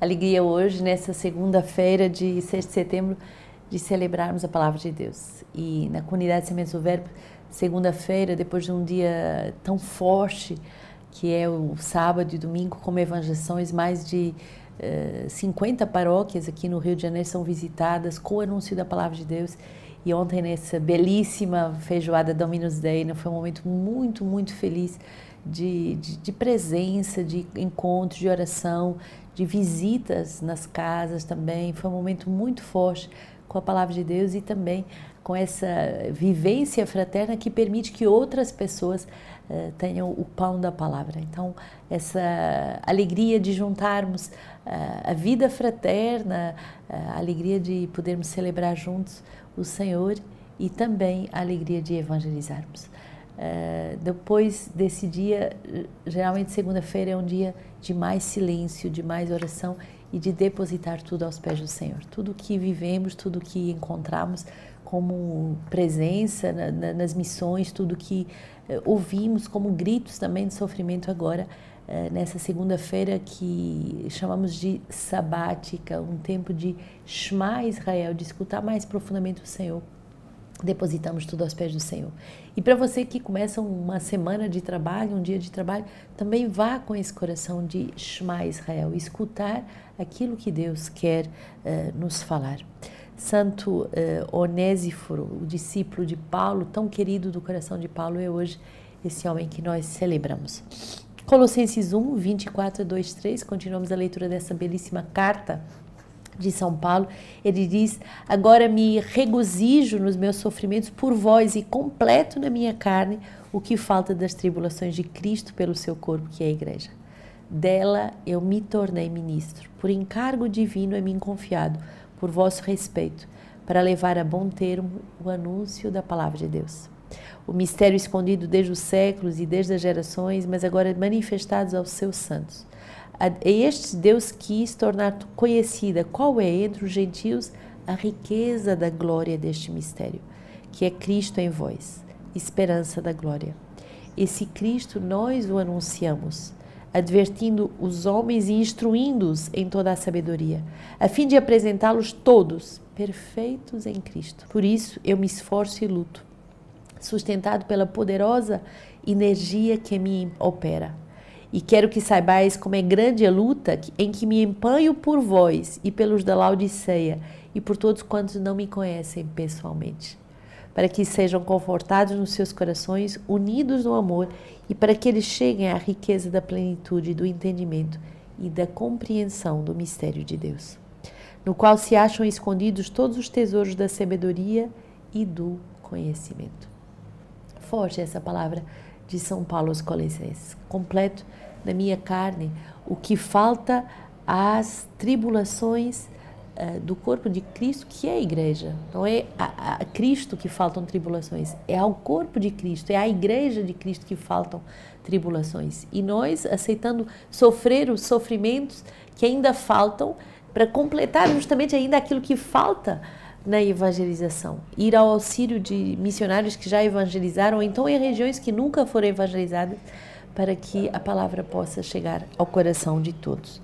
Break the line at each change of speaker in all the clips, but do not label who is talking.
alegria hoje, nessa segunda-feira de 6 de setembro, de celebrarmos a palavra de Deus. E na comunidade Sementes do Verbo, segunda-feira, depois de um dia tão forte, que é o sábado e domingo, como evangelizações, mais de uh, eh, 50 paróquias aqui no Rio de Janeiro são visitadas com o anúncio da palavra de Deus. E ontem, nessa belíssima feijoada Dominus Day, né, foi um momento muito, muito feliz de, de, de presença, de encontro, de oração, de visitas nas casas também. Foi um momento muito forte com a palavra de Deus e também com essa vivência fraterna que permite que outras pessoas uh, tenham o pão da palavra. Então, essa alegria de juntarmos uh, a vida fraterna, uh, a alegria de podermos celebrar juntos o Senhor e também a alegria de evangelizarmos. Uh, depois desse dia, geralmente segunda-feira é um dia de mais silêncio, de mais oração e de depositar tudo aos pés do Senhor. Tudo que vivemos, tudo que encontramos como presença na, na, nas missões, tudo que uh, ouvimos como gritos também de sofrimento agora, uh, nessa segunda-feira que chamamos de sabática, um tempo de Shema Israel, de escutar mais profundamente o Senhor depositamos tudo aos pés do Senhor. E para você que começa uma semana de trabalho, um dia de trabalho, também vá com esse coração de Shema Israel, escutar aquilo que Deus quer uh, nos falar. Santo uh, o discípulo de Paulo, tão querido do coração de Paulo, é hoje esse homem que nós celebramos. Colossenses 1, 24 a 2, 3, continuamos a leitura dessa belíssima carta de São Paulo, ele diz: Agora me regozijo nos meus sofrimentos por vós e completo na minha carne o que falta das tribulações de Cristo pelo seu corpo, que é a igreja. Dela eu me tornei ministro, por encargo divino é me confiado, por vosso respeito, para levar a bom termo o anúncio da palavra de Deus. O mistério escondido desde os séculos e desde as gerações, mas agora manifestados aos seus santos este Deus quis tornar conhecida qual é entre os gentios a riqueza da glória deste mistério, que é Cristo em vós, esperança da glória. Esse Cristo nós o anunciamos, advertindo os homens e instruindo-os em toda a sabedoria, a fim de apresentá-los todos perfeitos em Cristo. Por isso eu me esforço e luto, sustentado pela poderosa energia que me opera e quero que saibais como é grande a luta em que me empanho por vós e pelos da Laodiceia e por todos quantos não me conhecem pessoalmente, para que sejam confortados nos seus corações, unidos no amor e para que eles cheguem à riqueza da plenitude do entendimento e da compreensão do mistério de Deus, no qual se acham escondidos todos os tesouros da sabedoria e do conhecimento. Forte essa palavra de São Paulo aos Colossenses. Completo na minha carne o que falta às tribulações uh, do corpo de Cristo, que é a igreja. Não é a, a, Cristo que faltam tribulações, é ao corpo de Cristo, é à igreja de Cristo que faltam tribulações. E nós, aceitando sofrer os sofrimentos que ainda faltam, para completar justamente ainda aquilo que falta na evangelização, ir ao auxílio de missionários que já evangelizaram, ou então em regiões que nunca foram evangelizadas, para que a palavra possa chegar ao coração de todos.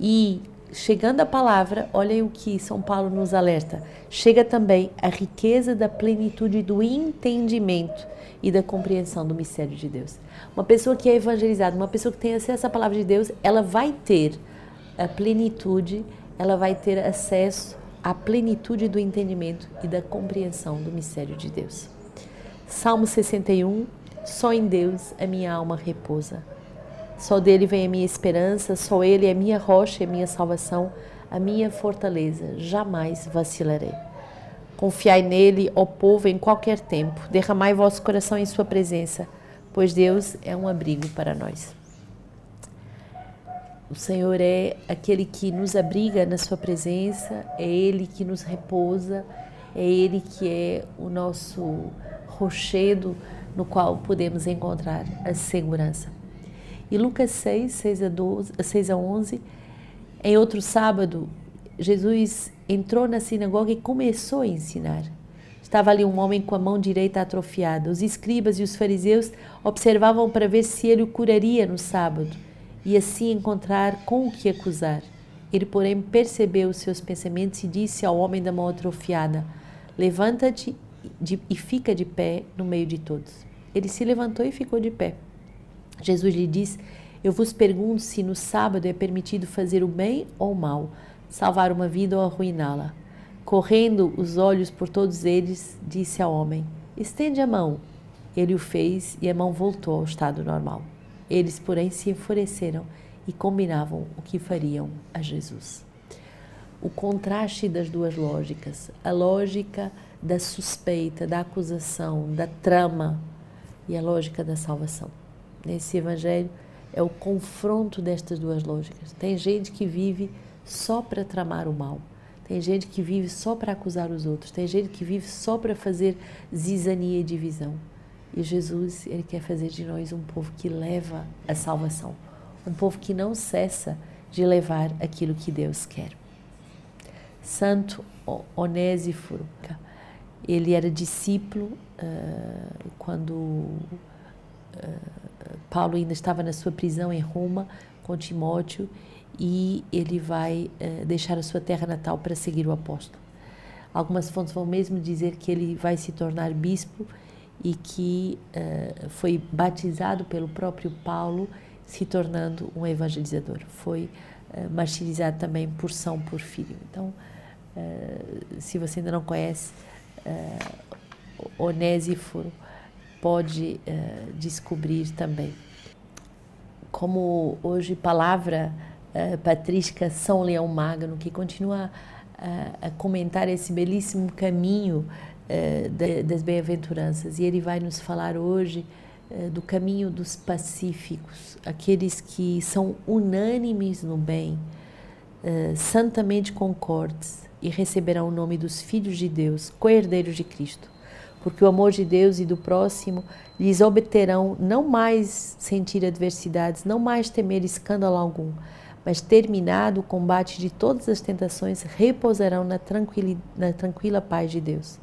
E chegando a palavra, olha o que São Paulo nos alerta: chega também a riqueza da plenitude do entendimento e da compreensão do mistério de Deus. Uma pessoa que é evangelizada, uma pessoa que tem acesso à palavra de Deus, ela vai ter a plenitude, ela vai ter acesso a plenitude do entendimento e da compreensão do mistério de Deus. Salmo 61, só em Deus a minha alma repousa. Só dele vem a minha esperança, só ele é minha rocha e minha salvação, a minha fortaleza. Jamais vacilarei. Confiai nele, ó povo, em qualquer tempo. Derramai vosso coração em sua presença, pois Deus é um abrigo para nós. O Senhor é aquele que nos abriga na Sua presença, é Ele que nos repousa, é Ele que é o nosso rochedo no qual podemos encontrar a segurança. E Lucas 6, 6 a, 12, 6 a 11, em outro sábado, Jesus entrou na sinagoga e começou a ensinar. Estava ali um homem com a mão direita atrofiada. Os escribas e os fariseus observavam para ver se ele o curaria no sábado e assim encontrar com o que acusar. Ele, porém, percebeu os seus pensamentos e disse ao homem da mão atrofiada: Levanta-te e fica de pé no meio de todos. Ele se levantou e ficou de pé. Jesus lhe disse: Eu vos pergunto se no sábado é permitido fazer o bem ou o mal, salvar uma vida ou arruiná-la. Correndo os olhos por todos eles, disse ao homem: Estende a mão. Ele o fez e a mão voltou ao estado normal. Eles, porém, se enfureceram e combinavam o que fariam a Jesus. O contraste das duas lógicas, a lógica da suspeita, da acusação, da trama e a lógica da salvação. Nesse evangelho é o confronto destas duas lógicas. Tem gente que vive só para tramar o mal. Tem gente que vive só para acusar os outros. Tem gente que vive só para fazer zizania e divisão. E Jesus, ele quer fazer de nós um povo que leva a salvação um povo que não cessa de levar aquilo que Deus quer. Santo Onésiforo, ele era discípulo uh, quando uh, Paulo ainda estava na sua prisão em Roma com Timóteo e ele vai uh, deixar a sua terra natal para seguir o apóstolo. Algumas fontes vão mesmo dizer que ele vai se tornar bispo e que foi batizado pelo próprio Paulo se tornando um evangelizador. Foi uh, martirizado também por São Porfírio. Então, uh, se você ainda não conhece uh, Onésiforo, pode uh, descobrir também. Como hoje palavra patrística São Leão Magno, que continua a comentar esse belíssimo caminho das bem-aventuranças, e ele vai nos falar hoje eh, do caminho dos pacíficos, aqueles que são unânimes no bem, uh, santamente concordes e receberão o nome dos filhos de Deus, co-herdeiros de Cristo, porque o amor de Deus e do próximo lhes obterão não mais sentir adversidades, não mais temer escândalo algum, mas terminado o combate de todas as tentações, repousarão na, na tranquila paz de Deus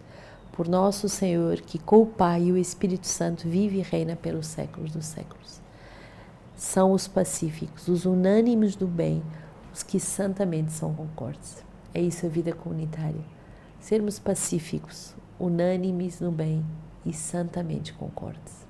por nosso Senhor, que com o Pai e o Espírito Santo vive e reina pelos séculos dos séculos. São os pacíficos, os unânimes do bem, os que santamente são concordes. É isso a vida comunitária. Sermos pacíficos, unânimes no bem e santamente concordes.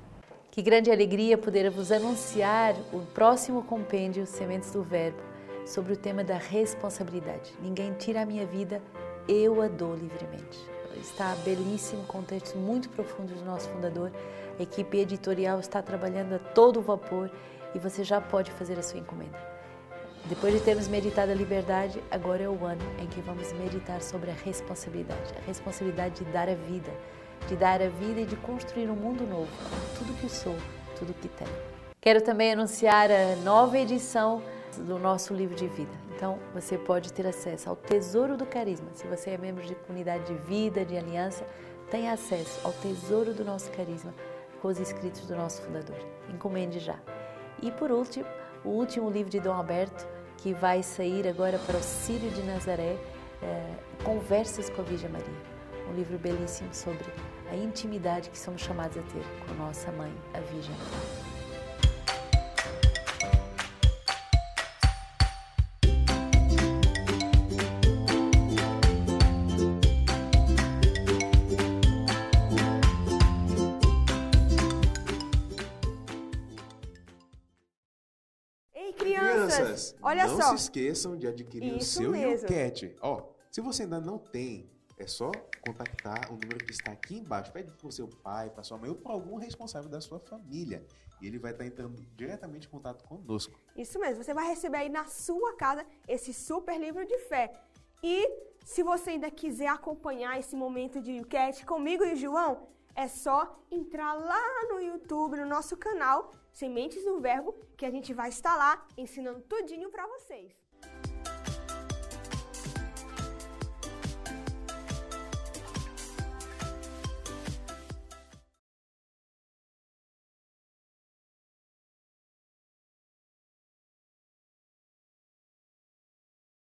Que grande alegria poder vos anunciar o próximo compêndio Sementes do Verbo sobre o tema da responsabilidade. Ninguém tira a minha vida, eu a dou livremente está belíssimo, com textos muito profundos do nosso fundador. A equipe editorial está trabalhando a todo vapor e você já pode fazer a sua encomenda. Depois de termos meditado a liberdade, agora é o ano em que vamos meditar sobre a responsabilidade. A responsabilidade de dar a vida, de dar a vida e de construir um mundo novo, com tudo que sou, tudo que tenho. Quero também anunciar a nova edição do nosso livro de vida. Então, você pode ter acesso ao Tesouro do Carisma. Se você é membro de comunidade de vida, de aliança, tem acesso ao Tesouro do nosso Carisma com os escritos do nosso fundador. Encomende já. E por último, o último livro de Dom Alberto, que vai sair agora para o Círio de Nazaré, é, Conversas com a Virgem Maria. Um livro belíssimo sobre a intimidade que somos chamados a ter com nossa mãe, a Virgem Maria.
Olha não só. Não se esqueçam de adquirir Isso o seu. YouCat. Ó, se você ainda não tem, é só contactar o número que está aqui embaixo. Pede para o seu pai, para sua mãe ou para algum responsável da sua família. E ele vai estar entrando diretamente em contato conosco.
Isso mesmo. Você vai receber aí na sua casa esse super livro de fé. E se você ainda quiser acompanhar esse momento de YouCat comigo e o João, é só entrar lá no YouTube, no nosso canal Sementes do Verbo, que a gente vai estar lá ensinando tudinho para vocês.